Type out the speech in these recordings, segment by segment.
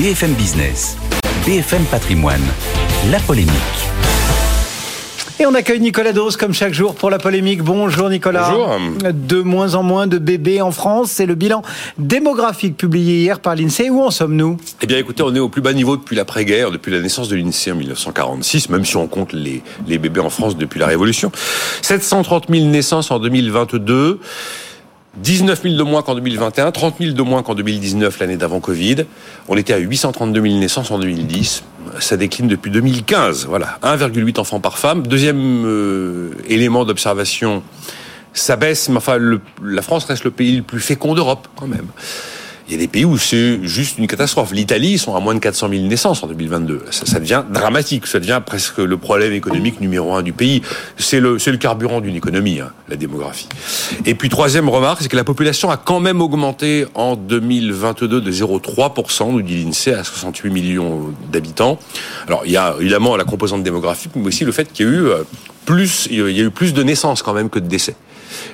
BFM Business, BFM Patrimoine, la polémique. Et on accueille Nicolas Dose comme chaque jour pour la polémique. Bonjour Nicolas. Bonjour. De moins en moins de bébés en France, c'est le bilan démographique publié hier par l'INSEE. Où en sommes-nous? Eh bien écoutez, on est au plus bas niveau depuis l'après-guerre, depuis la naissance de l'INSEE en 1946, même si on compte les, les bébés en France depuis la Révolution. 730 000 naissances en 2022. 19 000 de moins qu'en 2021, 30 000 de moins qu'en 2019, l'année d'avant Covid. On était à 832 000 naissances en 2010. Ça décline depuis 2015. Voilà, 1,8 enfants par femme. Deuxième euh, élément d'observation, ça baisse, mais enfin, le, la France reste le pays le plus fécond d'Europe, quand même. Il y a des pays où c'est juste une catastrophe. L'Italie, ils sont à moins de 400 000 naissances en 2022. Ça, devient dramatique. Ça devient presque le problème économique numéro un du pays. C'est le, le carburant d'une économie, hein, la démographie. Et puis, troisième remarque, c'est que la population a quand même augmenté en 2022 de 0,3%, nous dit l'INSEE, à 68 millions d'habitants. Alors, il y a évidemment la composante démographique, mais aussi le fait qu'il y a eu plus, il y a eu plus de naissances quand même que de décès.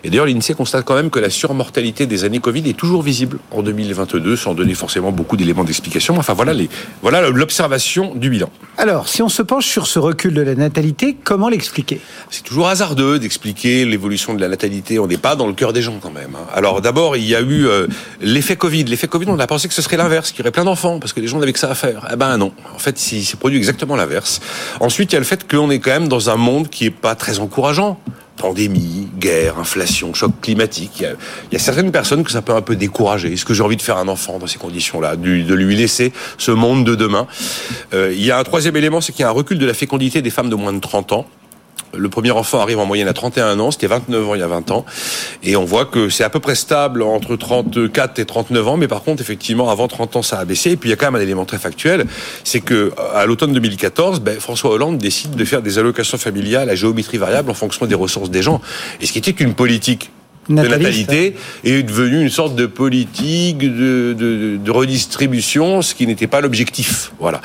Et d'ailleurs, l'INSEE constate quand même que la surmortalité des années Covid est toujours visible en 2022, sans donner forcément beaucoup d'éléments d'explication. Enfin, voilà les, voilà l'observation du bilan. Alors, si on se penche sur ce recul de la natalité, comment l'expliquer? C'est toujours hasardeux d'expliquer l'évolution de la natalité. On n'est pas dans le cœur des gens quand même. hein. Alors, d'abord, il y a eu euh, l'effet Covid. L'effet Covid, on a pensé que ce serait l'inverse, qu'il y aurait plein d'enfants, parce que les gens n'avaient que ça à faire. Eh ben non. En fait, il s'est produit exactement l'inverse. Ensuite, il y a le fait qu'on est quand même dans un monde qui est pas très encourageant pandémie, guerre, inflation, choc climatique. Il y, a, certaines personnes que ça peut un peu décourager. Est-ce que j'ai envie de faire un enfant dans ces conditions-là, de lui laisser ce monde de demain? Euh, Il y a un troisième élément, c'est qu'il y a un recul de la fécondité des femmes de moins de 30 ans. Le premier enfant arrive en moyenne à 31 ans, c'était 29 ans il y a 20 ans. Et on voit que c'est à peu près stable entre 34 et 39 ans, mais par contre, effectivement, avant 30 ans, ça a baissé. Et puis il y a quand même un élément très factuel, c'est que à l'automne 2014, ben, François Hollande décide de faire des allocations familiales à géométrie variable en fonction des ressources des gens. Et ce qui était une politique Nataliste. de natalité est devenu une sorte de politique de, de, de redistribution, ce qui n'était pas l'objectif. Voilà.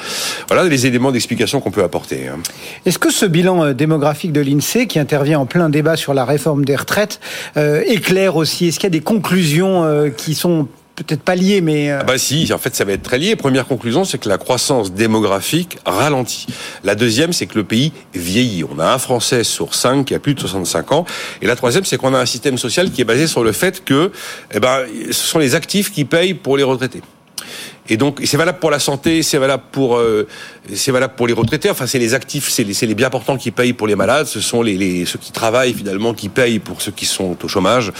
Voilà les éléments d'explication qu'on peut apporter. hein. Est-ce que ce bilan euh, démographique de l'INSEE, qui intervient en plein débat sur la réforme des retraites, euh, éclaire aussi? Est-ce qu'il y a des conclusions euh, qui sont peut-être pas liées, mais... Ah bah si, en fait ça va être très lié. Première conclusion, c'est que la croissance démographique ralentit. La deuxième, c'est que le pays vieillit. On a un Français sur cinq qui a plus de 65 ans. Et la troisième, c'est qu'on a un système social qui est basé sur le fait que eh ben, ce sont les actifs qui payent pour les retraités. Et donc, c'est valable pour la santé, c'est valable pour, euh, c'est valable pour les retraités. Enfin, c'est les actifs, c'est les, c'est les bien portants qui payent pour les malades. Ce sont les, les, ceux qui travaillent finalement qui payent pour ceux qui sont au chômage.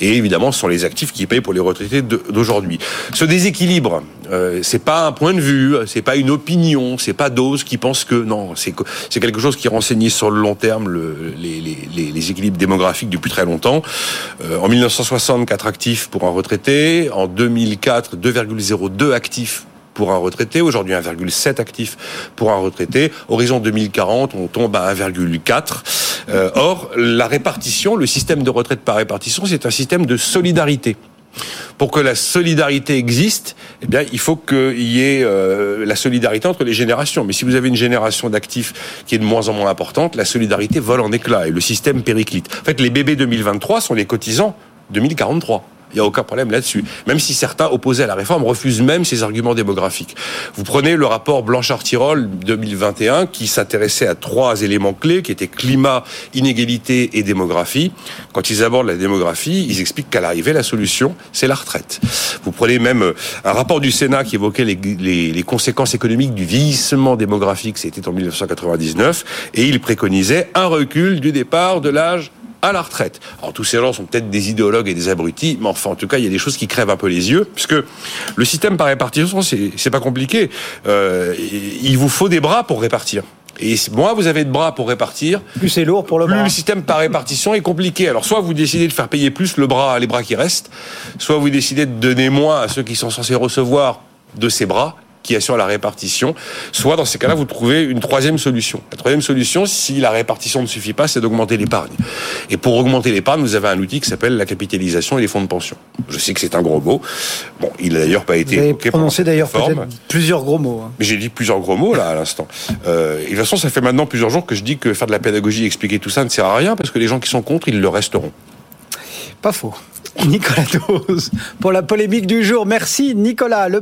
Et évidemment, ce sont les actifs qui payent pour les retraités d'aujourd'hui. Ce déséquilibre, euh, c'est pas un point de vue, c'est pas une opinion, c'est pas Dose qui pense que non, c'est c'est quelque chose qui est renseigné sur le long terme le, les, les, les, les équilibres démographiques depuis très longtemps. Euh, en 1960, 4 actifs pour un retraité. En 2004, 2,02 actifs pour un retraité. Aujourd'hui, 1,7 actifs pour un retraité. Horizon 2040, on tombe à 1,4. Euh, or, la répartition, le système de retraite par répartition, c'est un système de solidarité. Pour que la solidarité existe, eh bien, il faut qu'il y ait euh, la solidarité entre les générations. Mais si vous avez une génération d'actifs qui est de moins en moins importante, la solidarité vole en éclats et le système périclite. En fait, les bébés 2023 sont les cotisants 2043. Il n'y a aucun problème là-dessus. Même si certains opposés à la réforme refusent même ces arguments démographiques. Vous prenez le rapport Blanchard-Tirol 2021 qui s'intéressait à trois éléments clés qui étaient climat, inégalité et démographie. Quand ils abordent la démographie, ils expliquent qu'à l'arrivée, la solution, c'est la retraite. Vous prenez même euh, un rapport du Sénat qui évoquait les, les, les conséquences économiques du vieillissement démographique, c'était en 1999, et il préconisait un recul du départ de l'âge à la retraite. Alors tous ces gens sont peut-être des idéologues et des abrutis, mais enfin en tout cas il y a des choses qui crèvent un peu les yeux, puisque le système par répartition c'est pas compliqué. Euh, il vous faut des bras pour répartir. Et moins vous avez de bras pour répartir, Plus c'est lourd pour le plus bras. le système par répartition est compliqué. Alors soit vous décidez de faire payer plus le bras, les bras qui restent, soit vous décidez de donner moins à ceux qui sont censés recevoir de ces bras qui assurent la répartition, soit dans ces cas-là, vous trouvez une troisième solution. La troisième solution, si la répartition ne suffit pas, c'est d'augmenter l'épargne. Et pour augmenter l'épargne, vous avez un outil qui s'appelle la capitalisation et les fonds de pension. Je sais que c'est un gros mot. Bon, il n'a d'ailleurs pas été Vous évoqué prononcé d'ailleurs plusieurs gros mots. hein. Mais j'ai dit plusieurs gros mots là à l'instant. Euh, et de toute façon, ça fait maintenant plusieurs jours que je dis que faire de la pédagogie, expliquer tout ça ne sert à rien parce que les gens qui sont contre, ils le resteront. Pas faux. Nicolas Dose pour la polémique du jour. Merci Nicolas. Le